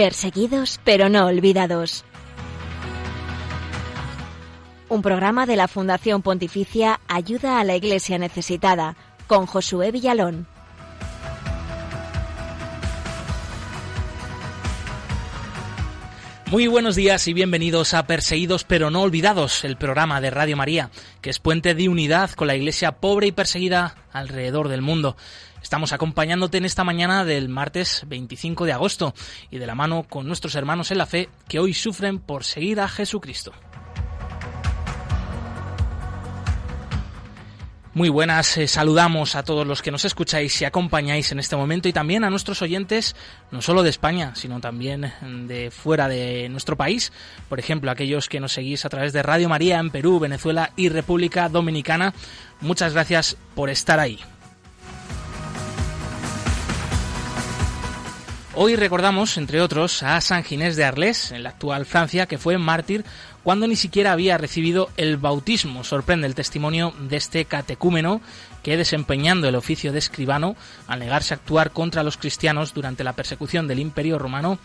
Perseguidos pero no olvidados. Un programa de la Fundación Pontificia Ayuda a la Iglesia Necesitada con Josué Villalón. Muy buenos días y bienvenidos a Perseguidos pero no olvidados, el programa de Radio María, que es puente de unidad con la iglesia pobre y perseguida alrededor del mundo. Estamos acompañándote en esta mañana del martes 25 de agosto y de la mano con nuestros hermanos en la fe que hoy sufren por seguir a Jesucristo. Muy buenas, eh, saludamos a todos los que nos escucháis y acompañáis en este momento y también a nuestros oyentes, no solo de España, sino también de fuera de nuestro país, por ejemplo, aquellos que nos seguís a través de Radio María en Perú, Venezuela y República Dominicana. Muchas gracias por estar ahí. Hoy recordamos, entre otros, a San Ginés de Arles, en la actual Francia, que fue mártir cuando ni siquiera había recibido el bautismo. Sorprende el testimonio de este catecúmeno que, desempeñando el oficio de escribano, al negarse a actuar contra los cristianos durante la persecución del Imperio Romano,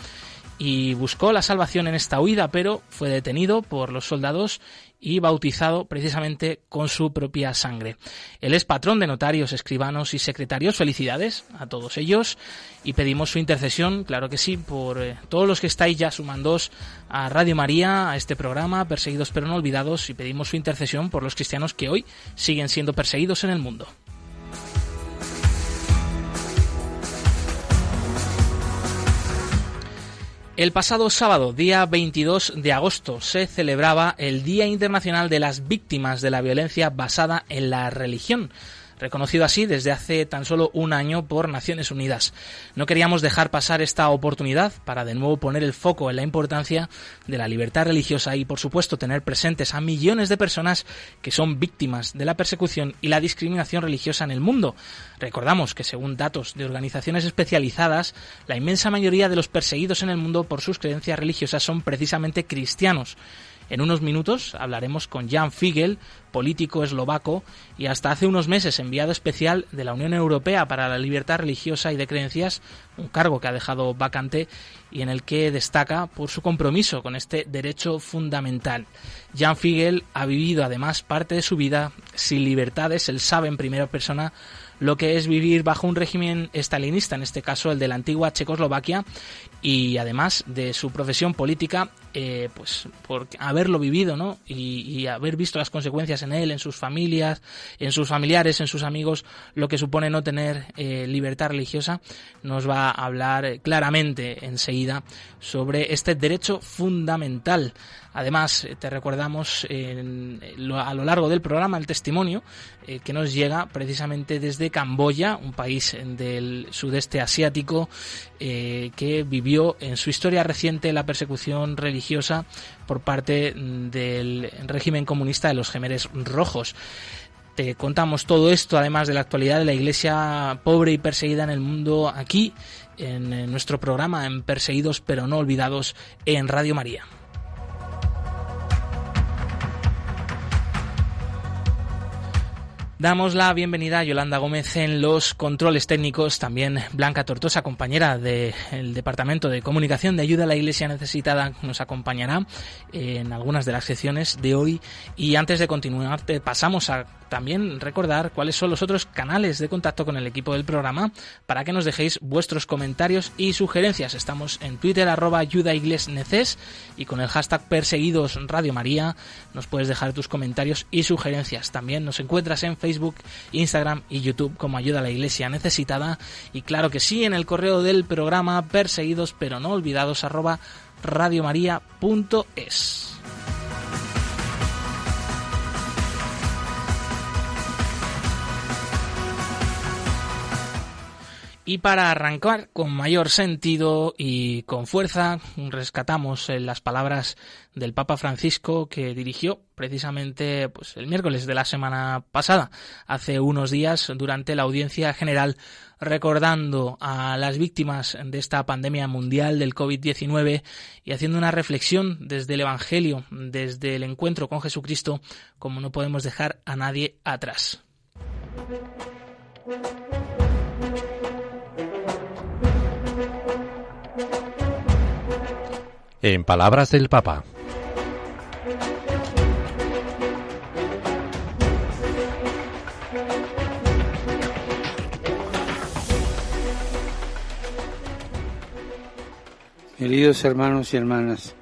y buscó la salvación en esta huida, pero fue detenido por los soldados y bautizado precisamente con su propia sangre. Él es patrón de notarios, escribanos y secretarios. Felicidades a todos ellos y pedimos su intercesión, claro que sí, por eh, todos los que estáis ya sumándoos a Radio María, a este programa, perseguidos pero no olvidados, y pedimos su intercesión por los cristianos que hoy siguen siendo perseguidos en el mundo. El pasado sábado, día 22 de agosto, se celebraba el Día Internacional de las Víctimas de la Violencia basada en la religión reconocido así desde hace tan solo un año por Naciones Unidas. No queríamos dejar pasar esta oportunidad para de nuevo poner el foco en la importancia de la libertad religiosa y, por supuesto, tener presentes a millones de personas que son víctimas de la persecución y la discriminación religiosa en el mundo. Recordamos que, según datos de organizaciones especializadas, la inmensa mayoría de los perseguidos en el mundo por sus creencias religiosas son precisamente cristianos. En unos minutos hablaremos con Jan Figel, político eslovaco y hasta hace unos meses enviado especial de la Unión Europea para la Libertad Religiosa y de Creencias, un cargo que ha dejado vacante y en el que destaca por su compromiso con este derecho fundamental. Jan Figel ha vivido además parte de su vida sin libertades, él sabe en primera persona lo que es vivir bajo un régimen estalinista, en este caso el de la antigua Checoslovaquia, y además de su profesión política, eh, pues por haberlo vivido, ¿no? Y, haber visto las consecuencias en él, en sus familias, en sus familiares, en sus amigos, lo que supone no tener eh, libertad religiosa, nos va a hablar claramente enseguida sobre este derecho fundamental Además, eh, te recordamos a lo largo del programa el testimonio eh, que nos llega precisamente desde Camboya, un país del sudeste asiático eh, que vivió en su historia reciente la persecución religiosa por parte del régimen comunista de los Gemeres Rojos. Te contamos todo esto, además de la actualidad de la iglesia pobre y perseguida en el mundo, aquí en nuestro programa, en Perseguidos pero no olvidados, en Radio María. Damos la bienvenida a Yolanda Gómez en los controles técnicos, también Blanca Tortosa, compañera del Departamento de Comunicación de Ayuda a la Iglesia Necesitada, nos acompañará en algunas de las secciones de hoy. Y antes de continuar, pasamos a también recordar cuáles son los otros canales de contacto con el equipo del programa para que nos dejéis vuestros comentarios y sugerencias. Estamos en Twitter arroba ayuda neces y con el hashtag perseguidos Radio María nos puedes dejar tus comentarios y sugerencias. También nos encuentras en Facebook, Instagram y YouTube como ayuda a la iglesia necesitada y claro que sí en el correo del programa perseguidos pero no olvidados arroba radiomaria.es. Y para arrancar con mayor sentido y con fuerza, rescatamos eh, las palabras del Papa Francisco que dirigió precisamente pues, el miércoles de la semana pasada, hace unos días, durante la audiencia general, recordando a las víctimas de esta pandemia mundial del COVID-19 y haciendo una reflexión desde el Evangelio, desde el encuentro con Jesucristo, como no podemos dejar a nadie atrás. En palabras del Papa. Queridos hermanos y hermanas,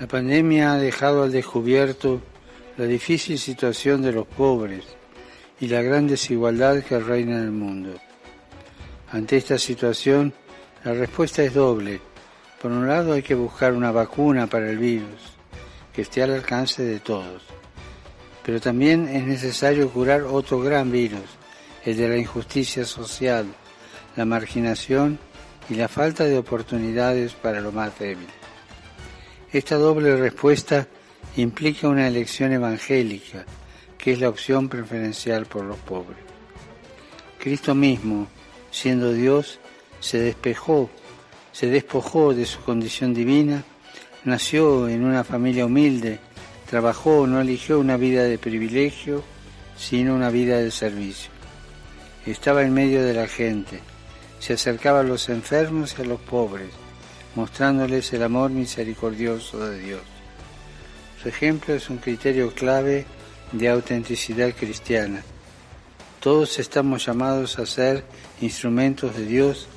la pandemia ha dejado al descubierto la difícil situación de los pobres y la gran desigualdad que reina en el mundo. Ante esta situación, la respuesta es doble. Por un lado hay que buscar una vacuna para el virus, que esté al alcance de todos. Pero también es necesario curar otro gran virus, el de la injusticia social, la marginación y la falta de oportunidades para lo más débil. Esta doble respuesta implica una elección evangélica, que es la opción preferencial por los pobres. Cristo mismo, siendo Dios, se despejó, se despojó de su condición divina, nació en una familia humilde, trabajó, no eligió una vida de privilegio, sino una vida de servicio. Estaba en medio de la gente, se acercaba a los enfermos y a los pobres, mostrándoles el amor misericordioso de Dios. Su ejemplo es un criterio clave de autenticidad cristiana. Todos estamos llamados a ser instrumentos de Dios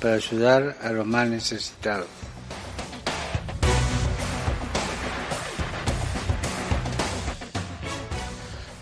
para ayudar a los más necesitados.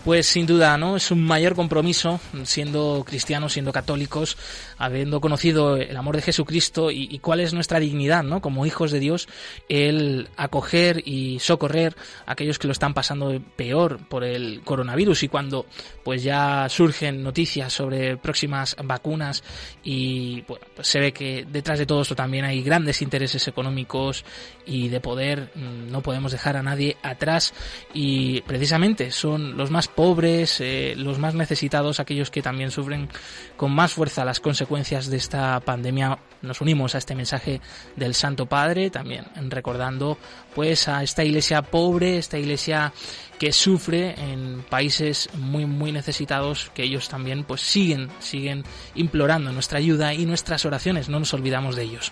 Pues sin duda, ¿no? Es un mayor compromiso, siendo cristianos, siendo católicos, habiendo conocido el amor de Jesucristo y, cuál es nuestra dignidad, ¿no? Como hijos de Dios, el acoger y socorrer a aquellos que lo están pasando peor por el coronavirus y cuando pues ya surgen noticias sobre próximas vacunas y pues se ve que detrás de todo esto también hay grandes intereses económicos y de poder, mm, no podemos dejar a nadie atrás y precisamente son los más pobres, eh, los más necesitados, aquellos que también sufren con más fuerza las consecuencias de esta pandemia. Nos unimos a este mensaje del Santo Padre, también recordando pues a esta iglesia pobre, esta iglesia que sufre en países muy muy necesitados que ellos también pues siguen siguen implorando nuestra ayuda y nuestras oraciones no nos olvidamos de ellos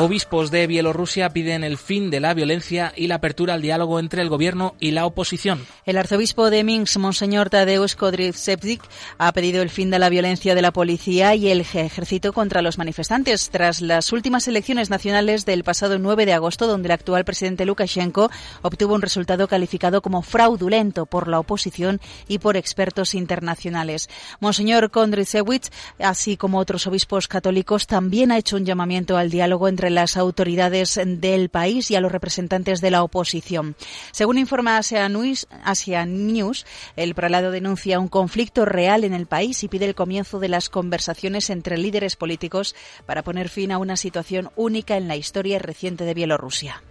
Obispos de Bielorrusia piden el fin de la violencia y la apertura al diálogo entre el gobierno y la oposición. El arzobispo de Minsk, Monseñor Tadeusz Kodrivsevik, ha pedido el fin de la violencia de la policía y el ejército contra los manifestantes tras las últimas elecciones nacionales del pasado 9 de agosto, donde el actual presidente Lukashenko obtuvo un resultado calificado como fraudulento por la oposición y por expertos internacionales. Monseñor Kodrivsevik, así como otros obispos católicos, también ha hecho un llamamiento al diálogo entre las autoridades del país y a los representantes de la oposición. Según informa Asia News, el prelado denuncia un conflicto real en el país y pide el comienzo de las conversaciones entre líderes políticos para poner fin a una situación única en la historia reciente de Bielorrusia.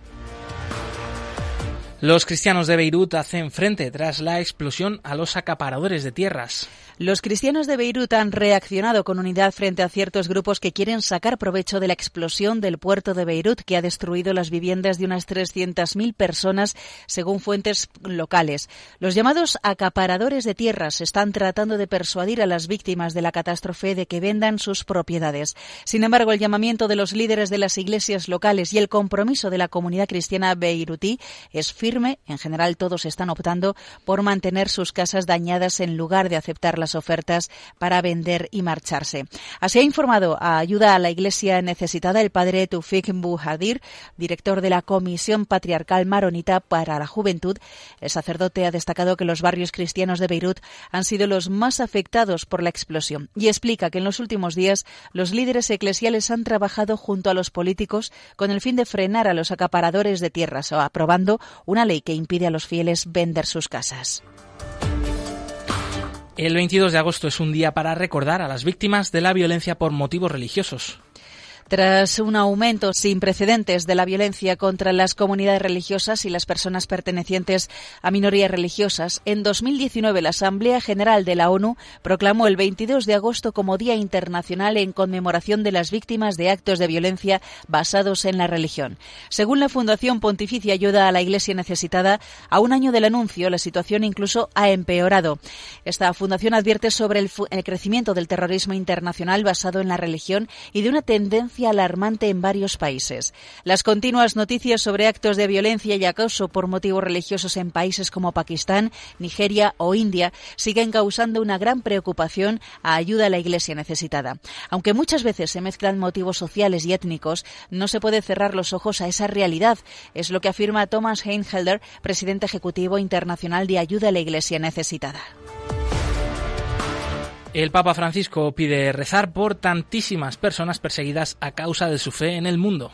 Los cristianos de Beirut hacen frente tras la explosión a los acaparadores de tierras. Los cristianos de Beirut han reaccionado con unidad frente a ciertos grupos que quieren sacar provecho de la explosión del puerto de Beirut que ha destruido las viviendas de unas 300.000 personas, según fuentes locales. Los llamados acaparadores de tierras están tratando de persuadir a las víctimas de la catástrofe de que vendan sus propiedades. Sin embargo, el llamamiento de los líderes de las iglesias locales y el compromiso de la comunidad cristiana beirutí es firme. En general, todos están optando por mantener sus casas dañadas en lugar de aceptar las ofertas para vender y marcharse. Así ha informado a Ayuda a la Iglesia Necesitada el padre Tufik Buhadir, director de la Comisión Patriarcal Maronita para la Juventud. El sacerdote ha destacado que los barrios cristianos de Beirut han sido los más afectados por la explosión y explica que en los últimos días los líderes eclesiales han trabajado junto a los políticos con el fin de frenar a los acaparadores de tierras o aprobando una ley que impide a los fieles vender sus casas. El 22 de agosto es un día para recordar a las víctimas de la violencia por motivos religiosos. Tras un aumento sin precedentes de la violencia contra las comunidades religiosas y las personas pertenecientes a minorías religiosas, en 2019 la Asamblea General de la ONU proclamó el 22 de agosto como Día Internacional en conmemoración de las víctimas de actos de violencia basados en la religión. Según la Fundación Pontificia Ayuda a la Iglesia Necesitada, a un año del anuncio la situación incluso ha empeorado. Esta fundación advierte sobre el, crecimiento del terrorismo internacional basado en la religión y de una tendencia alarmante en varios países. Las continuas noticias sobre actos de violencia y acoso por motivos religiosos en países como Pakistán, Nigeria o India siguen causando una gran preocupación a ayuda a la Iglesia necesitada. Aunque muchas veces se mezclan motivos sociales y étnicos, no se puede cerrar los ojos a esa realidad. Es lo que afirma Thomas Heinhelder, presidente ejecutivo internacional de Ayuda a la Iglesia Necesitada. El Papa Francisco pide rezar por tantísimas personas perseguidas a causa de su fe en el mundo.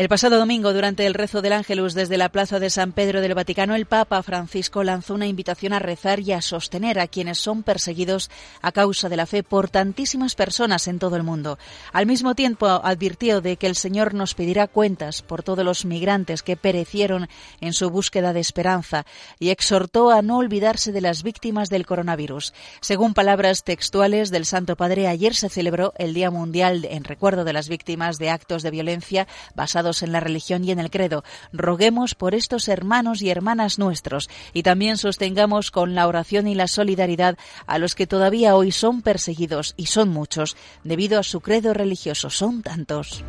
El pasado domingo, durante el rezo del Ángelus desde la Plaza de San Pedro del Vaticano, el Papa Francisco lanzó una invitación a rezar y a sostener a quienes son perseguidos a causa de la fe por tantísimas personas en todo el mundo. Al mismo tiempo, advirtió de que el Señor nos pedirá cuentas por todos los migrantes que perecieron en su búsqueda de esperanza y exhortó a no olvidarse de las víctimas del coronavirus. Según palabras textuales del Santo Padre, ayer se celebró el Día Mundial en recuerdo de las víctimas de actos de violencia basados en la religión y en el credo. Roguemos por estos hermanos y hermanas nuestros y también sostengamos con la oración y la solidaridad a los que todavía hoy son perseguidos y son muchos debido a su credo religioso. Son tantos.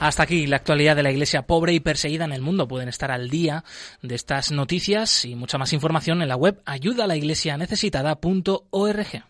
Hasta aquí la actualidad de la Iglesia pobre y perseguida en el mundo. Pueden estar al día de estas noticias y mucha más información en la web ayudalaiglesianecesitada.org.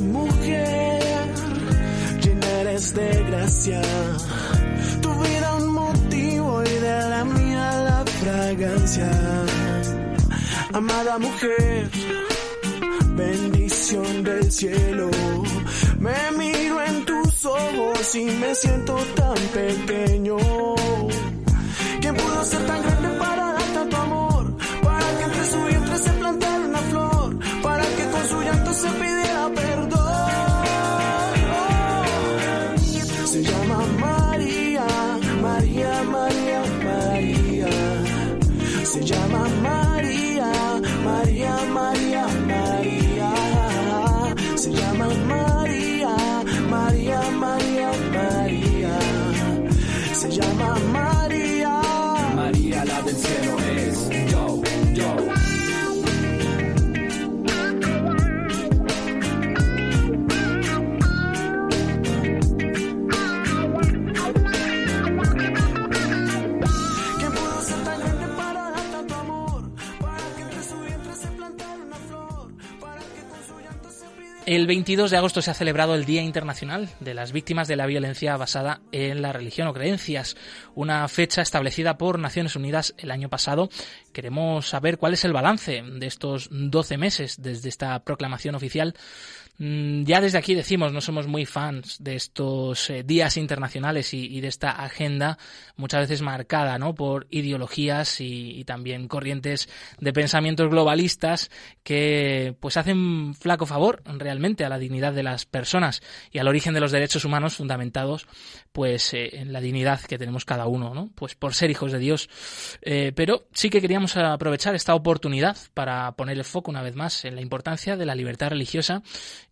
Mujer, llena eres de gracia. Tu vida un motivo y de la mía la fragancia. Amada mujer, bendición del cielo. Me miro en tus ojos y me siento tan pequeño. ¿Quién pudo ser tan grande El 22 de agosto se ha celebrado el Día Internacional de las Víctimas de la Violencia basada en la religión o creencias, una fecha establecida por Naciones Unidas el año pasado. Queremos saber cuál es el balance de estos 12 meses desde esta proclamación oficial ya desde aquí decimos, no somos muy fans de estos eh, días internacionales y, de esta agenda muchas veces marcada ¿no? por ideologías y, también corrientes de pensamientos globalistas que pues hacen flaco favor realmente a la dignidad de las personas y al origen de los derechos humanos fundamentados pues eh, en la dignidad que tenemos cada uno, ¿no? pues por ser hijos de Dios. Eh, pero sí que queríamos aprovechar esta oportunidad para poner el foco una vez más en la importancia de la libertad religiosa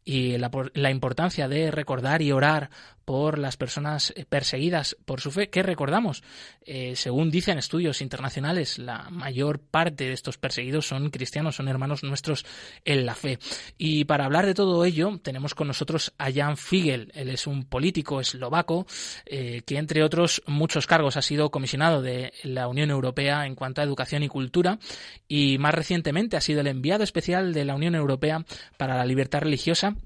y la, la, importancia de recordar y orar por las personas eh, perseguidas por su fe, que recordamos, eh, según dicen estudios internacionales, la mayor parte de estos perseguidos son cristianos, son hermanos nuestros en la fe. Y para hablar de todo ello, tenemos con nosotros a Jan Figel. Él es un político eslovaco eh, que, entre otros muchos cargos, ha sido comisionado de la Unión Europea en cuanto a educación y cultura y más recientemente ha sido el enviado especial de la Unión Europea para la libertad religiosa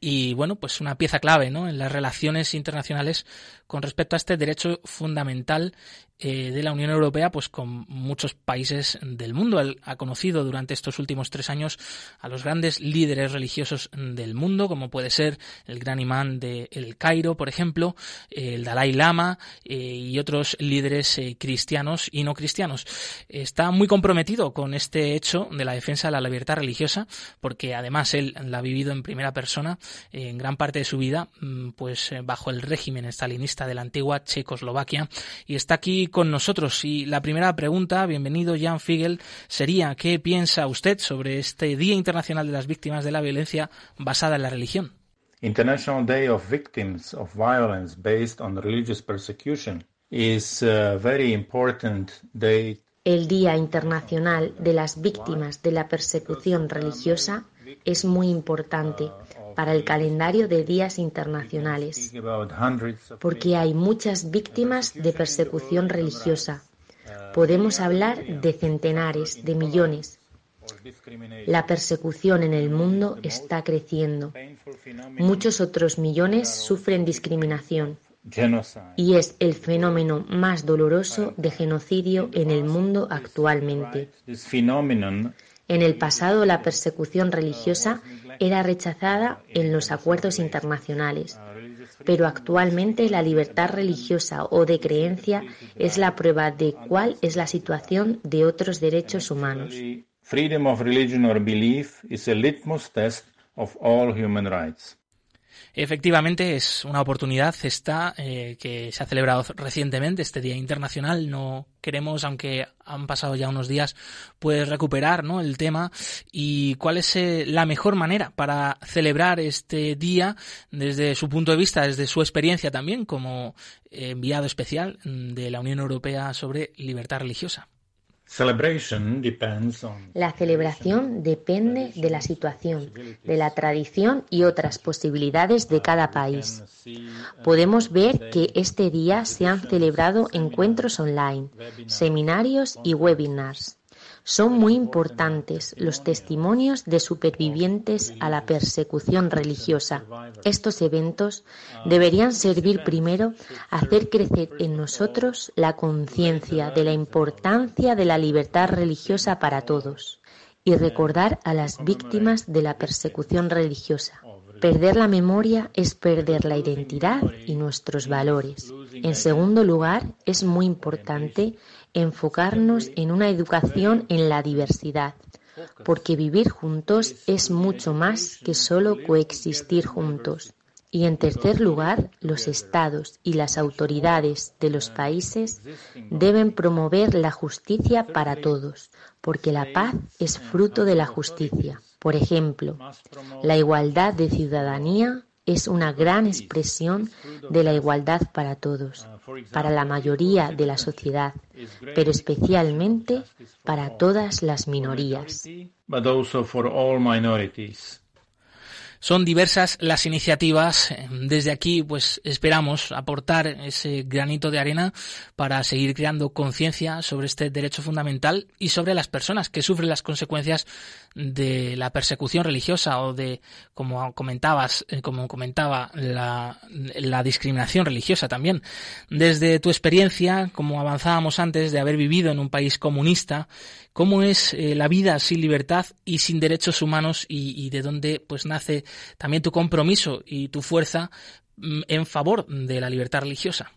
y bueno, pues una pieza clave ¿no? en las relaciones internacionales con respecto a este derecho fundamental eh, de la Unión Europea, pues con muchos países del mundo. Él ha conocido durante estos últimos tres años a los grandes líderes religiosos del mundo, como puede ser el gran imán de El Cairo, por ejemplo, el Dalai Lama eh, y otros líderes eh, cristianos y no cristianos. Está muy comprometido con este hecho de la defensa de la libertad religiosa, porque además él la ha vivido en primera persona en gran parte de su vida, mm, pues bajo el régimen estalinista de la antigua Checoslovaquia y está aquí con nosotros. Y la primera pregunta, bienvenido Jan Figel, sería ¿qué piensa usted sobre este Día Internacional de las Víctimas de la Violencia basada en la religión? International Day of Victims of Violence based on religious persecution is a very important day. El Día Internacional de las Víctimas de la Persecución Religiosa es muy importante para el calendario de días internacionales, porque hay muchas víctimas de persecución religiosa. Podemos hablar de centenares, de millones. La persecución en el mundo está creciendo. Muchos otros millones sufren discriminación. Y es el fenómeno más doloroso de genocidio en el mundo actualmente. En el pasado, la persecución religiosa era rechazada en los acuerdos internacionales, pero actualmente la libertad religiosa o de creencia es la prueba de cuál es la situación de otros derechos humanos. Efectivamente, es una oportunidad esta eh, que se ha celebrado recientemente, este Día Internacional. No queremos, aunque han pasado ya unos días, pues recuperar ¿no? el tema y cuál es eh, la mejor manera para celebrar este día desde su punto de vista, desde su experiencia también como enviado especial de la Unión Europea sobre libertad religiosa. La celebración depende de la situación, de la tradición y otras posibilidades de cada país. Podemos ver que este día se han celebrado encuentros online, seminarios y webinars. Son muy importantes los testimonios de supervivientes a la persecución religiosa. Estos eventos deberían servir primero a hacer crecer en nosotros la conciencia de la importancia de la libertad religiosa para todos y recordar a las víctimas de la persecución religiosa. Perder la memoria es perder la identidad y nuestros valores. En segundo lugar, es muy importante enfocarnos en una educación en la diversidad, porque vivir juntos es mucho más que solo coexistir juntos. Y en tercer lugar, los estados y las autoridades de los países deben promover la justicia para todos, porque la paz es fruto de la justicia. Por ejemplo, la igualdad de ciudadanía es una gran expresión de la igualdad para todos, para la mayoría de la sociedad, pero especialmente para todas las minorías. Son diversas las iniciativas. Desde aquí, pues esperamos aportar ese granito de arena para seguir creando conciencia sobre este derecho fundamental y sobre las personas que sufren las consecuencias de la persecución religiosa o de, como comentabas, eh, como comentaba, la, discriminación religiosa también. Desde tu experiencia, como avanzábamos antes, de haber vivido en un país comunista, cómo es eh, la vida sin libertad y sin derechos humanos y, de dónde pues nace también tu compromiso y tu fuerza mm, en favor de la libertad religiosa.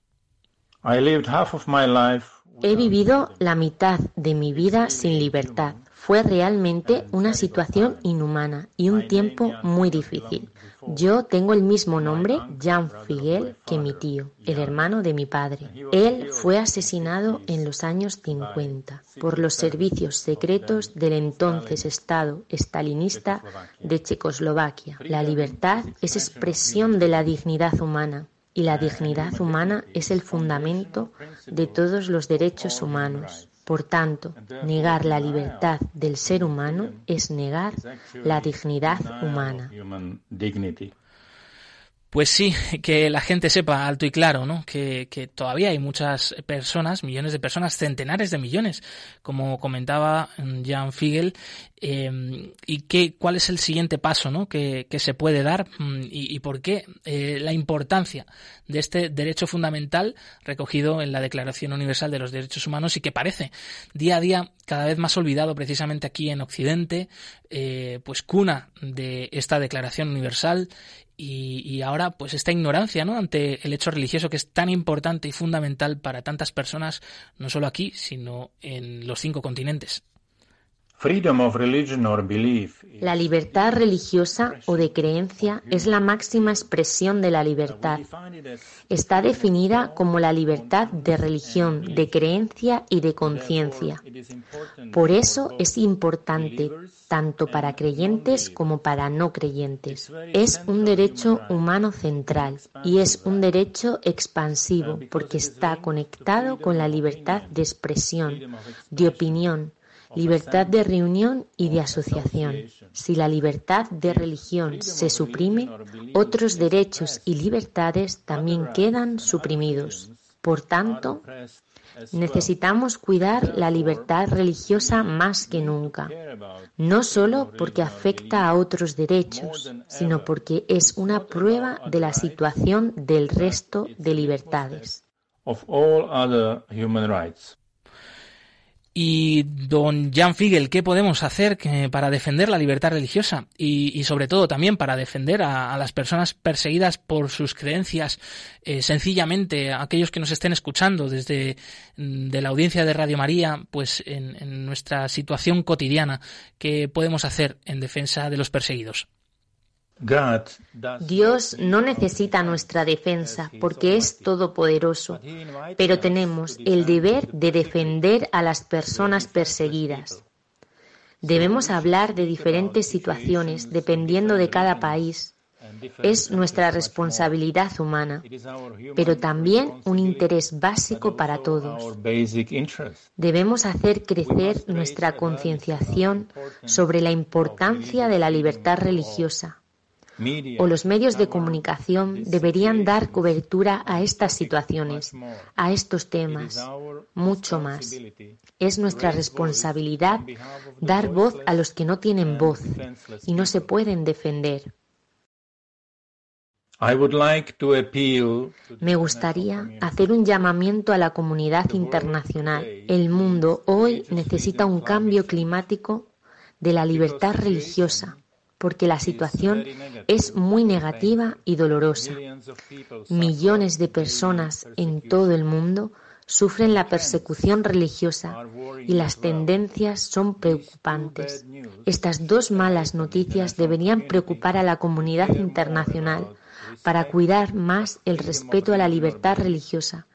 He vivido la mitad de mi vida sin libertad. Fue realmente una situación inhumana y un tiempo muy difícil. Yo tengo el mismo nombre, Jean Figuel, que mi tío, el hermano de mi padre. Él fue asesinado en los años 50 por los servicios secretos del entonces Estado estalinista de Checoslovaquia. La libertad es expresión de la dignidad humana y la dignidad humana es el fundamento de todos los derechos humanos. Por tanto, negar la libertad del ser humano es negar la dignidad humana. Pues sí, que la gente sepa alto y claro, ¿no? Que, que, todavía hay muchas personas, millones de personas, centenares de millones, como comentaba Jan Figel, eh, y qué, cuál es el siguiente paso, ¿no? Que, que se puede dar mm, y, y por qué eh, la importancia de este derecho fundamental recogido en la Declaración Universal de los Derechos Humanos y que parece día a día cada vez más olvidado precisamente aquí en Occidente, eh, pues cuna de esta Declaración Universal y, ahora pues esta ignorancia ¿no? ante el hecho religioso que es tan importante y fundamental para tantas personas, no solo aquí, sino en los cinco continentes. La libertad religiosa o de creencia es la máxima expresión de la libertad. Está definida como la libertad de religión, de creencia y de conciencia. Por eso es importante tanto para creyentes como para no creyentes. Es un derecho humano central y es un derecho expansivo porque está conectado con la libertad de expresión, de opinión, libertad de reunión y de asociación. Si la libertad de religión se suprime, otros derechos y libertades también quedan suprimidos. Por tanto, necesitamos cuidar la libertad religiosa más que nunca, no solo porque afecta a otros derechos, sino porque es una prueba de la situación del resto de libertades. Y don Jan Figel, ¿qué podemos hacer para defender la libertad religiosa y, sobre todo también para defender a, las personas perseguidas por sus creencias? Eh, sencillamente, aquellos que nos estén escuchando desde mm, de la audiencia de Radio María, pues en, en nuestra situación cotidiana, ¿qué podemos hacer en defensa de los perseguidos? Dios no necesita nuestra defensa porque es todopoderoso, pero tenemos el deber de defender a las personas perseguidas. Debemos hablar de diferentes situaciones dependiendo de cada país. Es nuestra responsabilidad humana, pero también un interés básico para todos. Debemos hacer crecer nuestra concienciación sobre la importancia de la libertad religiosa o los medios de comunicación deberían dar cobertura a estas situaciones, a estos temas, mucho más. Es nuestra responsabilidad dar voz a los que no tienen voz y no se pueden defender. Me gustaría hacer un llamamiento a la comunidad internacional. El mundo hoy necesita un cambio climático de la libertad religiosa porque la situación es muy negativa y dolorosa. Millones de personas en todo el mundo sufren la persecución religiosa y las tendencias son preocupantes. Estas dos malas noticias deberían preocupar a la comunidad internacional para cuidar más el respeto a la libertad religiosa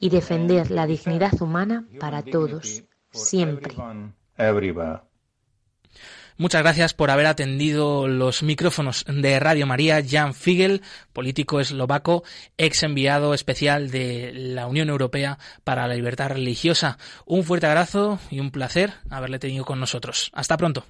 y defender la dignidad humana para todos, siempre. Muchas gracias por haber atendido los micrófonos de Radio María, Jan Figel, político eslovaco, ex enviado especial de la Unión Europea para la Libertad Religiosa. Un fuerte abrazo y un placer haberle tenido con nosotros. Hasta pronto.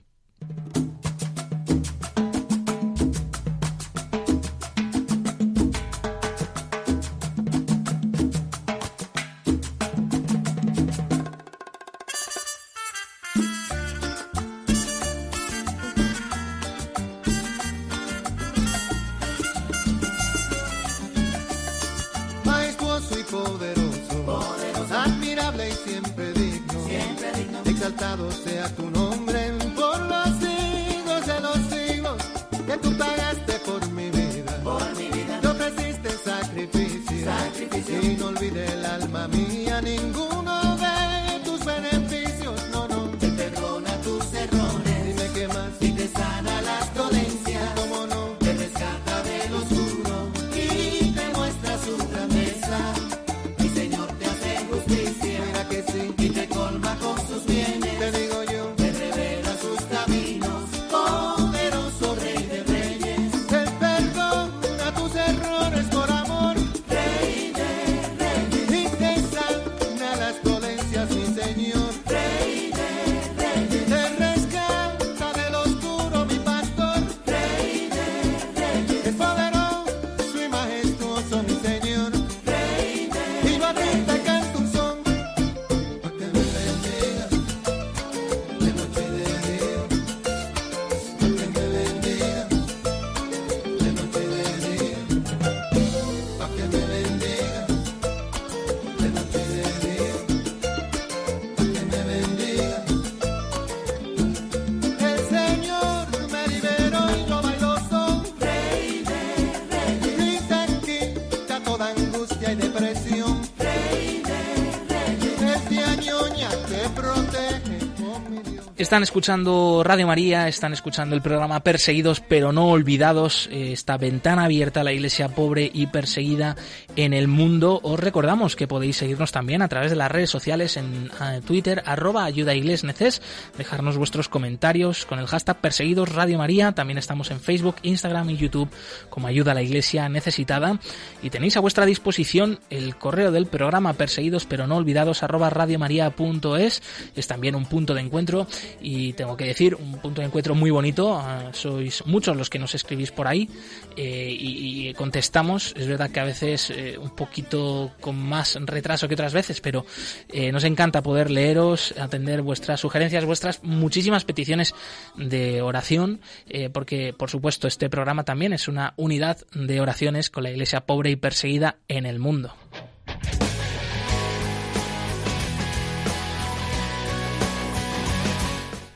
Están escuchando Radio María, están escuchando el programa Perseguidos pero no olvidados, eh, esta ventana abierta a la iglesia pobre y perseguida en el mundo. Os recordamos que podéis seguirnos también a través de las redes sociales en eh, Twitter, arroba ayuda neces, dejarnos vuestros comentarios con el hashtag Perseguidos Radio María. También estamos en Facebook, Instagram y YouTube como ayuda a la iglesia necesitada. Y tenéis a vuestra disposición el correo del programa Perseguidos pero no olvidados, arroba radiomaria.es. Es también un punto de encuentro y tengo que decir, un punto de encuentro muy bonito. ah, sois muchos los que nos escribís por ahí eh, y, contestamos. Es verdad que a veces eh, un poquito con más retraso que otras veces, pero eh, nos encanta poder leeros, atender vuestras sugerencias, vuestras muchísimas peticiones de oración, porque por supuesto este programa también es una unidad de oraciones con la iglesia pobre y perseguida en el mundo.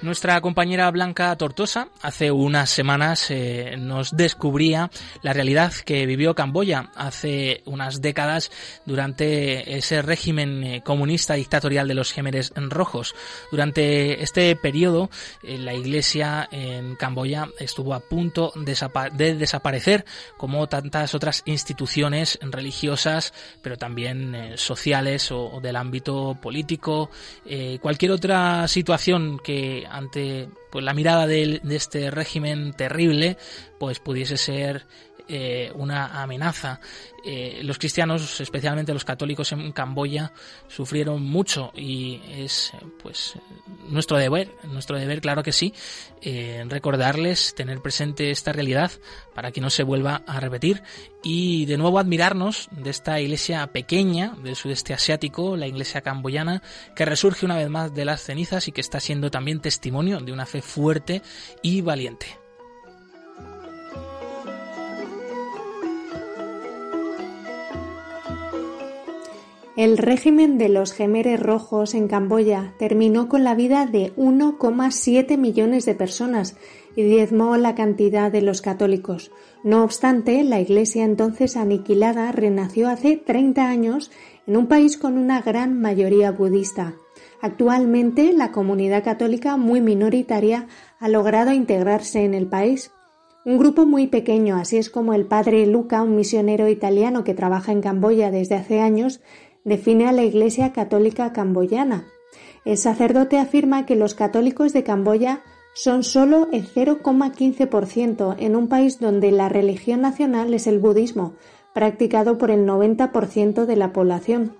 Nuestra compañera Blanca Tortosa hace unas semanas eh, nos descubría la realidad que vivió Camboya hace unas décadas durante ese régimen eh, comunista dictatorial de los Gémeres Rojos. Durante este periodo eh, la iglesia en Camboya estuvo a punto de desaparecer como tantas otras instituciones religiosas pero también sociales o, o del ámbito político, cualquier otra situación que ante pues, la mirada del- de, este régimen terrible pues pudiese ser eh, una amenaza. Eh, los cristianos, especialmente los católicos en Camboya, sufrieron mucho y es pues nuestro deber, nuestro deber, claro que sí, eh, recordarles, tener presente esta realidad para que no se vuelva a repetir y de nuevo admirarnos de esta iglesia pequeña del sudeste asiático, la iglesia camboyana, que resurge una vez más de las cenizas y que está siendo también testimonio de una fe fuerte y valiente. El régimen de los Gemeres Rojos en Camboya terminó con la vida de 1,7 millones de personas y diezmó la cantidad de los católicos. No obstante, la Iglesia entonces aniquilada renació hace 30 años en un país con una gran mayoría budista. Actualmente, la comunidad católica, muy minoritaria, ha logrado integrarse en el país. Un grupo muy pequeño, así es como el padre Luca, un misionero italiano que trabaja en Camboya desde hace años, define a la Iglesia Católica Camboyana. El sacerdote afirma que los católicos de Camboya son solo el 0,15% en un país donde la religión nacional es el budismo, practicado por el 90% de la población.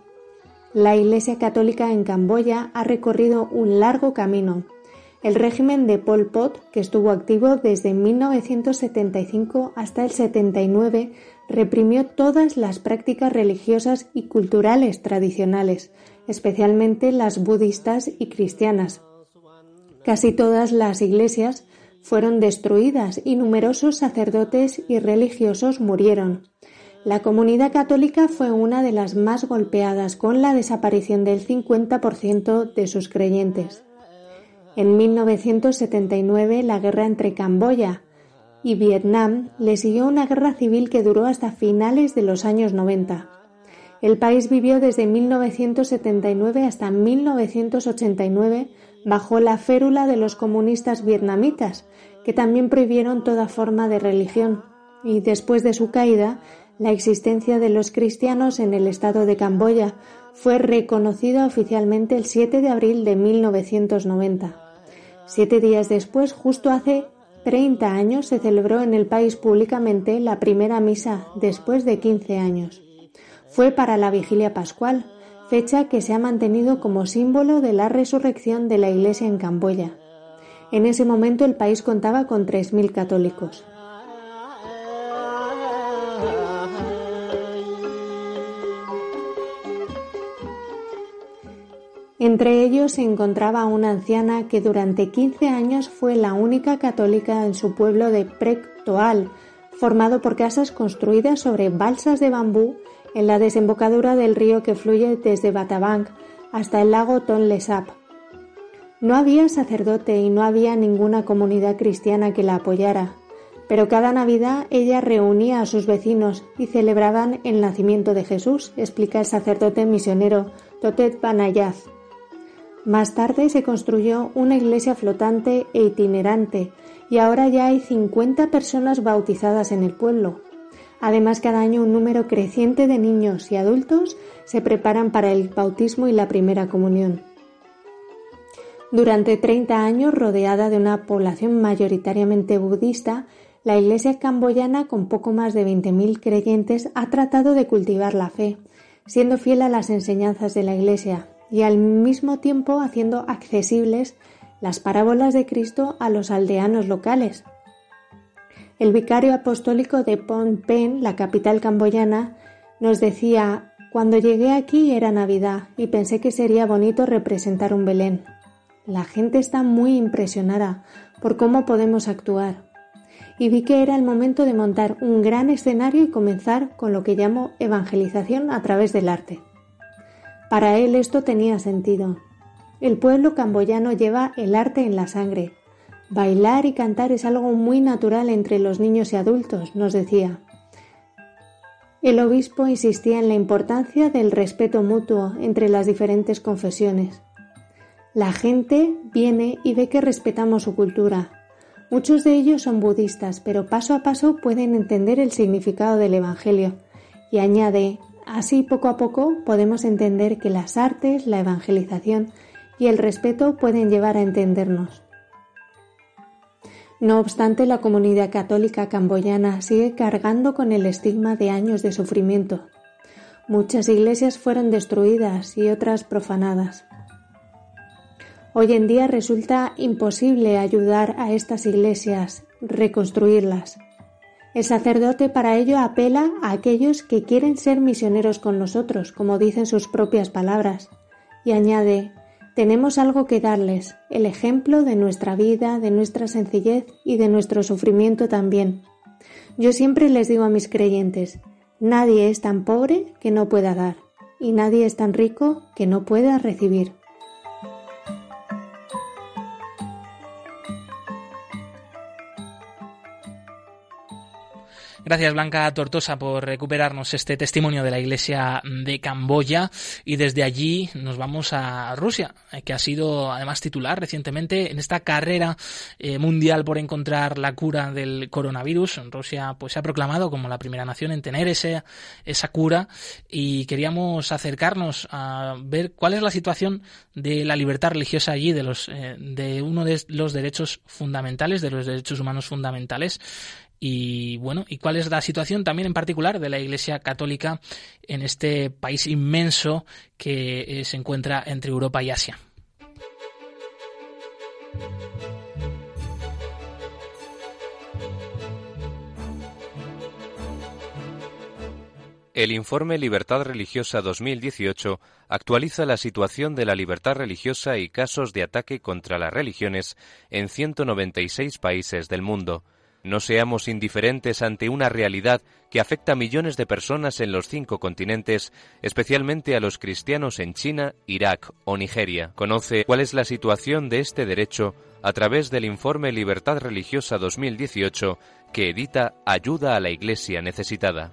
La Iglesia Católica en Camboya ha recorrido un largo camino. El régimen de Pol Pot, que estuvo activo desde 1975 hasta el 79, reprimió todas las prácticas religiosas y culturales tradicionales, especialmente las budistas y cristianas. Casi todas las iglesias fueron destruidas y numerosos sacerdotes y religiosos murieron. La comunidad católica fue una de las más golpeadas con la desaparición del 50% de sus creyentes. En 1979 la guerra entre Camboya y Vietnam le siguió una guerra civil que duró hasta finales de los años 90. El país vivió desde 1979 hasta 1989 bajo la férula de los comunistas vietnamitas, que también prohibieron toda forma de religión, y después de su caída, la existencia de los cristianos en el estado de Camboya fue reconocida oficialmente el 7 de abril de 1990. Siete días después, justo hace 30 años, se celebró en el país públicamente la primera misa después de 15 años. Fue para la vigilia pascual, fecha que se ha mantenido como símbolo de la resurrección de la Iglesia en Camboya. En ese momento el país contaba con 3.000 católicos. Entre ellos se encontraba una anciana que durante 15 años fue la única católica en su pueblo de Prek Toal, formado por casas construidas sobre balsas de bambú en la desembocadura del río que fluye desde Batabang hasta el lago Tonle Sap. No había sacerdote y no había ninguna comunidad cristiana que la apoyara, pero cada Navidad ella reunía a sus vecinos y celebraban el nacimiento de Jesús, explica el sacerdote misionero Totet Banayaz. Más tarde se construyó una iglesia flotante e itinerante y ahora ya hay 50 personas bautizadas en el pueblo. Además, cada año un número creciente de niños y adultos se preparan para el bautismo y la primera comunión. Durante 30 años, rodeada de una población mayoritariamente budista, la Iglesia camboyana, con poco más de 20.000 creyentes, ha tratado de cultivar la fe, siendo fiel a las enseñanzas de la Iglesia y al mismo tiempo haciendo accesibles las parábolas de Cristo a los aldeanos locales. El vicario apostólico de Phnom Penh, la capital camboyana, nos decía Cuando llegué aquí era Navidad y pensé que sería bonito representar un Belén. La gente está muy impresionada por cómo podemos actuar. Y vi que era el momento de montar un gran escenario y comenzar con lo que llamo evangelización a través del arte. Para él esto tenía sentido. El pueblo camboyano lleva el arte en la sangre. Bailar y cantar es algo muy natural entre los niños y adultos, nos decía. El obispo insistía en la importancia del respeto mutuo entre las diferentes confesiones. La gente viene y ve que respetamos su cultura. Muchos de ellos son budistas, pero paso a paso pueden entender el significado del Evangelio. Y añade, así poco a poco podemos entender que las artes, la evangelización y el respeto pueden llevar a entendernos. No obstante, la comunidad católica camboyana sigue cargando con el estigma de años de sufrimiento. Muchas iglesias fueron destruidas y otras profanadas. Hoy en día resulta imposible ayudar a estas iglesias, reconstruirlas. El sacerdote para ello apela a aquellos que quieren ser misioneros con nosotros, como dicen sus propias palabras, y añade, tenemos algo que darles, el ejemplo de nuestra vida, de nuestra sencillez y de nuestro sufrimiento también. Yo siempre les digo a mis creyentes, nadie es tan pobre que no pueda dar, y nadie es tan rico que no pueda recibir. Gracias Blanca Tortosa por recuperarnos este testimonio de la Iglesia de Camboya. Y desde allí nos vamos a Rusia, eh, que ha sido además titular recientemente en esta carrera eh, mundial por encontrar la cura del coronavirus. Rusia pues se ha proclamado como la primera nación en tener ese, esa cura. Y queríamos acercarnos a ver cuál es la situación de la libertad religiosa allí, de los eh, de uno de los derechos fundamentales, de los derechos humanos fundamentales y bueno, y cuál es la situación también en particular de la Iglesia Católica en este país inmenso que eh, se encuentra entre Europa y Asia. El informe Libertad Religiosa 2018 actualiza la situación de la libertad religiosa y casos de ataque contra las religiones en 196 países del mundo. No seamos indiferentes ante una realidad que afecta a millones de personas en los cinco continentes, especialmente a los cristianos en China, Irak o Nigeria. Conoce cuál es la situación de este derecho a través del informe Libertad Religiosa 2018 que edita Ayuda a la Iglesia Necesitada.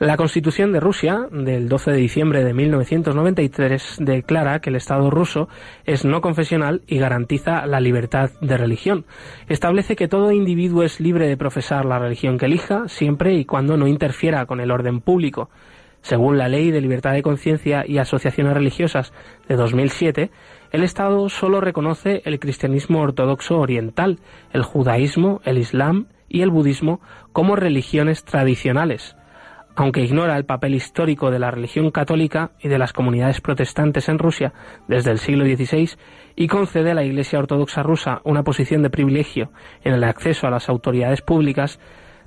La Constitución de Rusia, del 12 de diciembre de 1993, declara que el Estado ruso es no confesional y garantiza la libertad de religión. Establece que todo individuo es libre de profesar la religión que elija, siempre y cuando no interfiera con el orden público. Según la Ley de Libertad de Conciencia y Asociaciones Religiosas de 2007, el Estado solo reconoce el cristianismo ortodoxo oriental, el judaísmo, el islam y el budismo como religiones tradicionales aunque ignora el papel histórico de la religión católica y de las comunidades protestantes en Rusia desde el siglo XVI y concede a la Iglesia Ortodoxa rusa una posición de privilegio en el acceso a las autoridades públicas,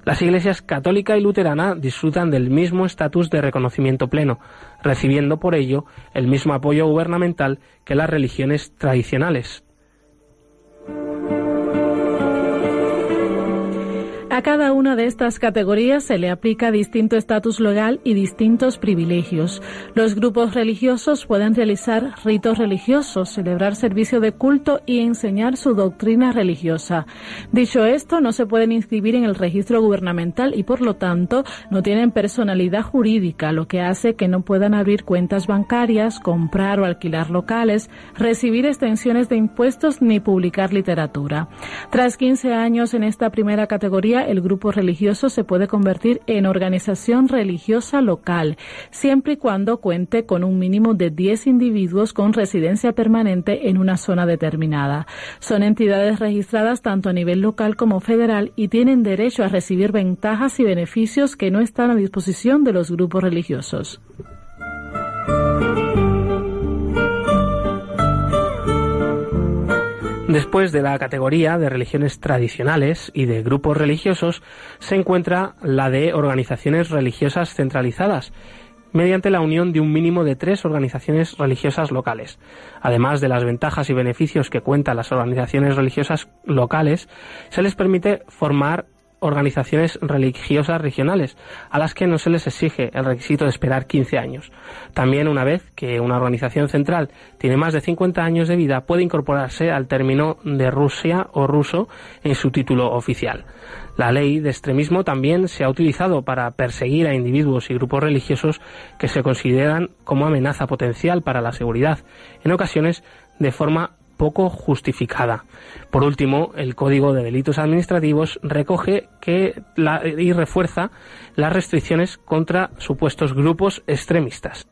las iglesias católica y luterana disfrutan del mismo estatus de reconocimiento pleno, recibiendo por ello el mismo apoyo gubernamental que las religiones tradicionales, A cada una de estas categorías se le aplica distinto estatus legal y distintos privilegios. Los grupos religiosos pueden realizar ritos religiosos, celebrar servicio de culto y enseñar su doctrina religiosa. Dicho esto, no se pueden inscribir en el registro gubernamental y por lo tanto no tienen personalidad jurídica, lo que hace que no puedan abrir cuentas bancarias, comprar o alquilar locales, recibir extensiones de impuestos ni publicar literatura. Tras 15 años en esta primera categoría, el grupo religioso se puede convertir en organización religiosa local, siempre y cuando cuente con un mínimo de 10 individuos con residencia permanente en una zona determinada. Son entidades registradas tanto a nivel local como federal y tienen derecho a recibir ventajas y beneficios que no están a disposición de los grupos religiosos. Después de la categoría de religiones tradicionales y de grupos religiosos se encuentra la de organizaciones religiosas centralizadas, mediante la unión de un mínimo de tres organizaciones religiosas locales. Además de las ventajas y beneficios que cuentan las organizaciones religiosas locales, se les permite formar organizaciones religiosas regionales, a las que no se les exige el requisito de esperar 15 años. También, una vez que una organización central tiene más de 50 años de vida, puede incorporarse al término de Rusia o ruso en su título oficial. La ley de extremismo también se ha utilizado para perseguir a individuos y grupos religiosos que se consideran como amenaza potencial para la seguridad, en ocasiones de forma poco justificada. Por último, el Código de Delitos Administrativos recoge que y refuerza las restricciones contra supuestos grupos extremistas.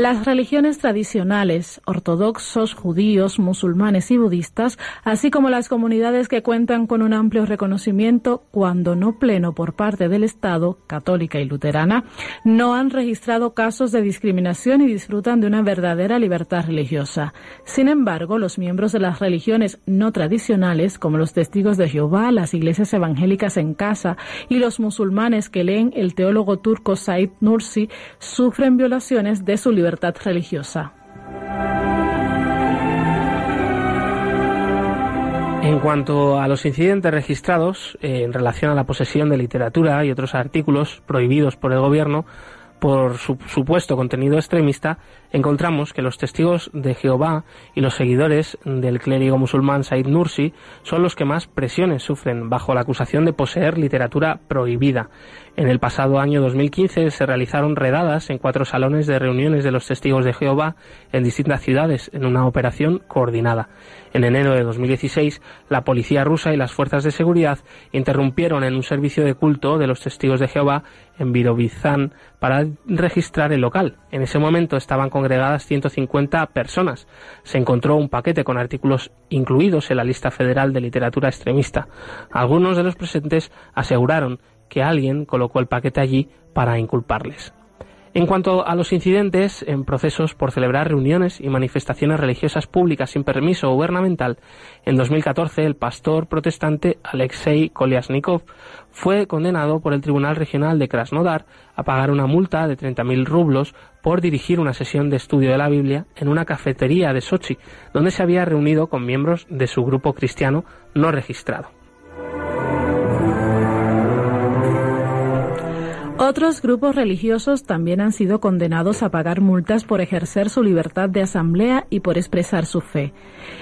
Las religiones tradicionales, ortodoxos, judíos, musulmanes y budistas, así como las comunidades que cuentan con un amplio reconocimiento, cuando no pleno por parte del Estado, católica y luterana, no han registrado casos de discriminación y disfrutan de una verdadera libertad religiosa. Sin embargo, los miembros de las religiones no tradicionales, como los testigos de Jehová, las iglesias evangélicas en casa y los musulmanes que leen el teólogo turco Said Nursi, sufren violaciones de su libertad religiosa. En cuanto a los incidentes registrados eh, en relación a la posesión de literatura y otros artículos prohibidos por el gobierno, por su supuesto contenido extremista, encontramos que los testigos de Jehová y los seguidores del clérigo musulmán Said Nursi son los que más presiones sufren bajo la acusación de poseer literatura prohibida. En el pasado año 2015 se realizaron redadas en cuatro salones de reuniones de los testigos de Jehová en distintas ciudades en una operación coordinada. En enero de 2016, la policía rusa y las fuerzas de seguridad interrumpieron en un servicio de culto de los testigos de Jehová en Birovizán para registrar el local. En ese momento estaban congregadas 150 personas. Se encontró un paquete con artículos incluidos en la lista federal de literatura extremista. Algunos de los presentes aseguraron que alguien colocó el paquete allí para inculparles. En cuanto a los incidentes en procesos por celebrar reuniones y manifestaciones religiosas públicas sin permiso gubernamental, en 2014 el pastor protestante Alexei Kolyasnikov fue condenado por el Tribunal Regional de Krasnodar a pagar una multa de 30.000 rublos por dirigir una sesión de estudio de la Biblia en una cafetería de Sochi, donde se había reunido con miembros de su grupo cristiano no registrado. Otros grupos religiosos también han sido condenados a pagar multas por ejercer su libertad de asamblea y por expresar su fe.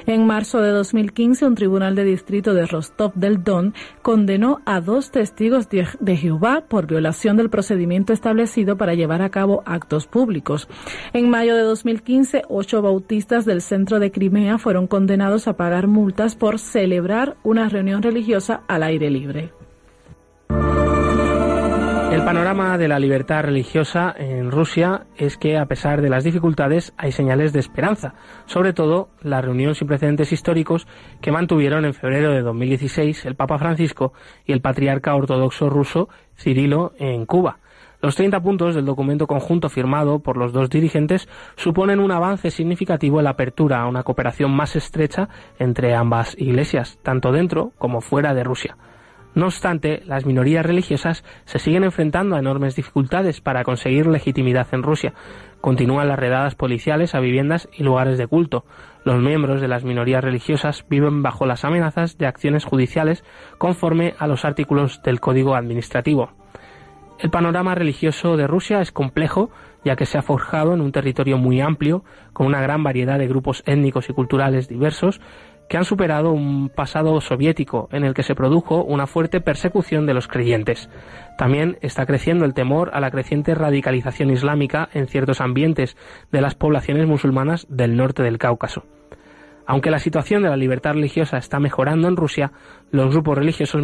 En marzo de 2015, un tribunal de distrito de Rostov del Don condenó a dos testigos de Jehová por violación del procedimiento establecido para llevar a cabo actos públicos. En mayo de 2015, ocho bautistas del centro de Crimea fueron condenados a pagar multas por celebrar una reunión religiosa al aire libre. El panorama de la libertad religiosa en Rusia es que, a pesar de las dificultades, hay señales de esperanza, sobre todo la reunión sin precedentes históricos que mantuvieron en febrero de 2016 el Papa Francisco y el patriarca ortodoxo ruso Cirilo en Cuba. Los 30 puntos del documento conjunto firmado por los dos dirigentes suponen un avance significativo en la apertura a una cooperación más estrecha entre ambas iglesias, tanto dentro como fuera de Rusia. No obstante, las minorías religiosas se siguen enfrentando a enormes dificultades para conseguir legitimidad en Rusia. Continúan las redadas policiales a viviendas y lugares de culto. Los miembros de las minorías religiosas viven bajo las amenazas de acciones judiciales conforme a los artículos del Código Administrativo. El panorama religioso de Rusia es complejo, ya que se ha forjado en un territorio muy amplio, con una gran variedad de grupos étnicos y culturales diversos, que han superado un pasado soviético en el que se produjo una fuerte persecución de los creyentes. También está creciendo el temor a la creciente radicalización islámica en ciertos ambientes de las poblaciones musulmanas del norte del Cáucaso. Aunque la situación de la libertad religiosa está mejorando en Rusia, los grupos religiosos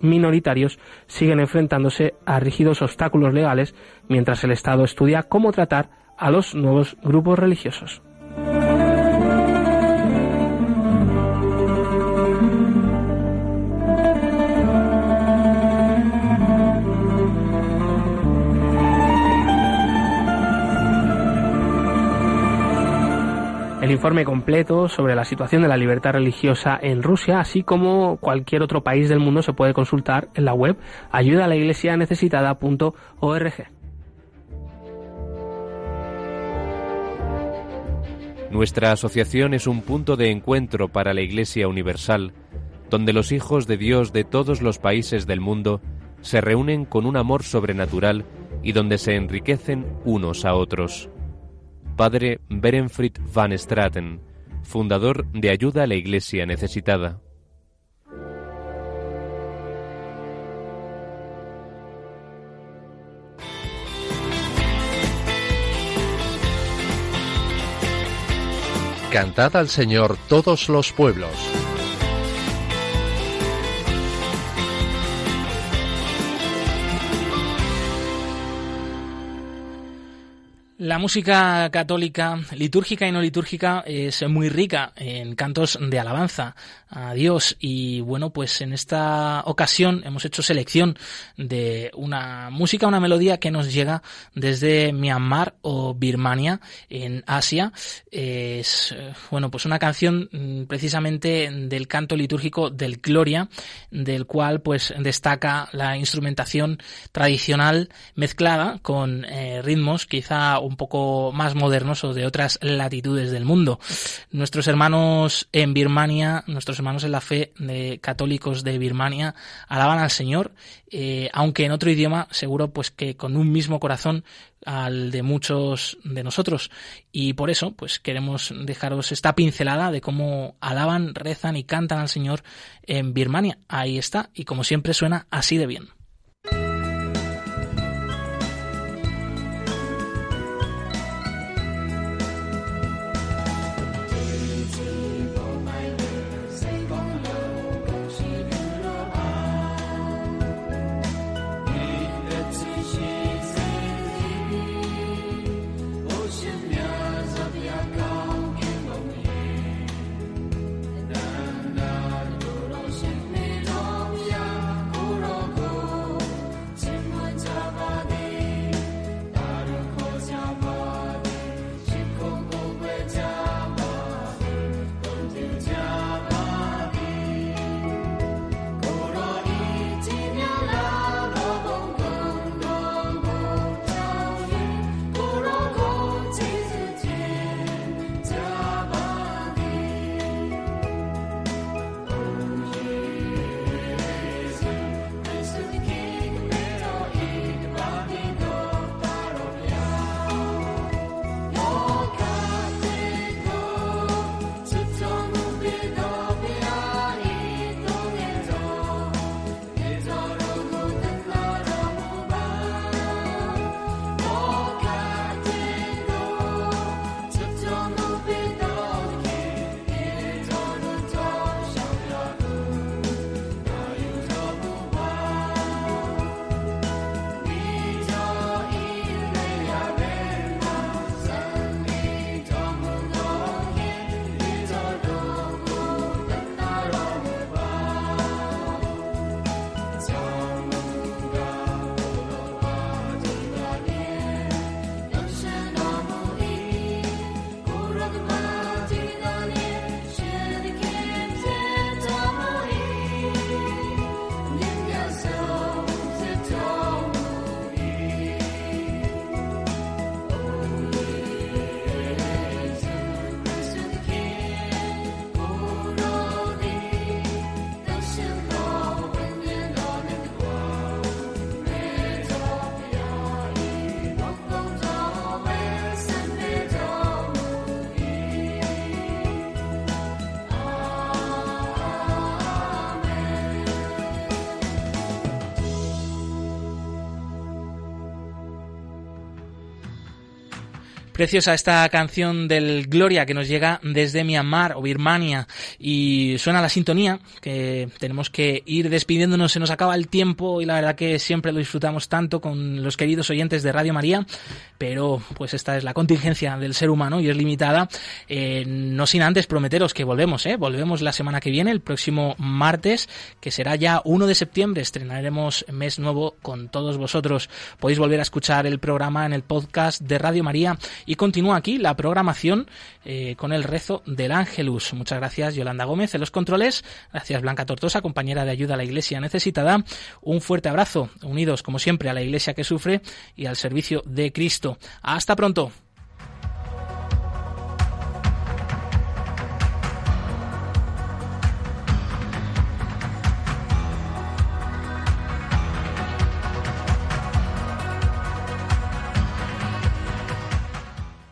minoritarios siguen enfrentándose a rígidos obstáculos legales mientras el Estado estudia cómo tratar a los nuevos grupos religiosos. El informe completo sobre la situación de la libertad religiosa en Rusia, así como cualquier otro país del mundo, se puede consultar en la web ayudalaiglesianecesitada.org. Nuestra asociación es un punto de encuentro para la Iglesia Universal, donde los hijos de Dios de todos los países del mundo se reúnen con un amor sobrenatural y donde se enriquecen unos a otros. Padre Berenfried van Straten, fundador de Ayuda a la Iglesia Necesitada. Cantad al Señor todos los pueblos. La música católica, litúrgica y no litúrgica, es muy rica en cantos de alabanza a Dios. Y bueno, pues en esta ocasión hemos hecho selección de una música, una melodía que nos llega desde Myanmar o Birmania en Asia. Es, bueno, pues una canción precisamente del canto litúrgico del Gloria, del cual pues destaca la instrumentación tradicional mezclada con eh, ritmos quizá un poco poco más modernos o de otras latitudes del mundo. Nuestros hermanos en Birmania, nuestros hermanos en la fe de católicos de Birmania, alaban al Señor, eh, aunque en otro idioma, seguro pues que con un mismo corazón al de muchos de nosotros. Y por eso, pues queremos dejaros esta pincelada de cómo alaban, rezan y cantan al Señor en Birmania. Ahí está, y como siempre suena así de bien. Preciosa esta canción del Gloria que nos llega desde Myanmar o Birmania y suena la sintonía que tenemos que ir despidiéndonos, se nos acaba el tiempo y la verdad que siempre lo disfrutamos tanto con los queridos oyentes de Radio María, pero pues esta es la contingencia del ser humano y es limitada. Eh, no sin antes prometeros que volvemos, ¿eh? volvemos la semana que viene, el próximo martes, que será ya 1 de septiembre, estrenaremos mes nuevo con todos vosotros. Podéis volver a escuchar el programa en el podcast de Radio María y continúa aquí la programación eh, con el rezo del Ángelus. Muchas gracias Yolanda Gómez en los controles. Gracias Blanca Tortosa, compañera de ayuda a la Iglesia necesitada. Un fuerte abrazo, unidos como siempre a la Iglesia que sufre y al servicio de Cristo. Hasta pronto.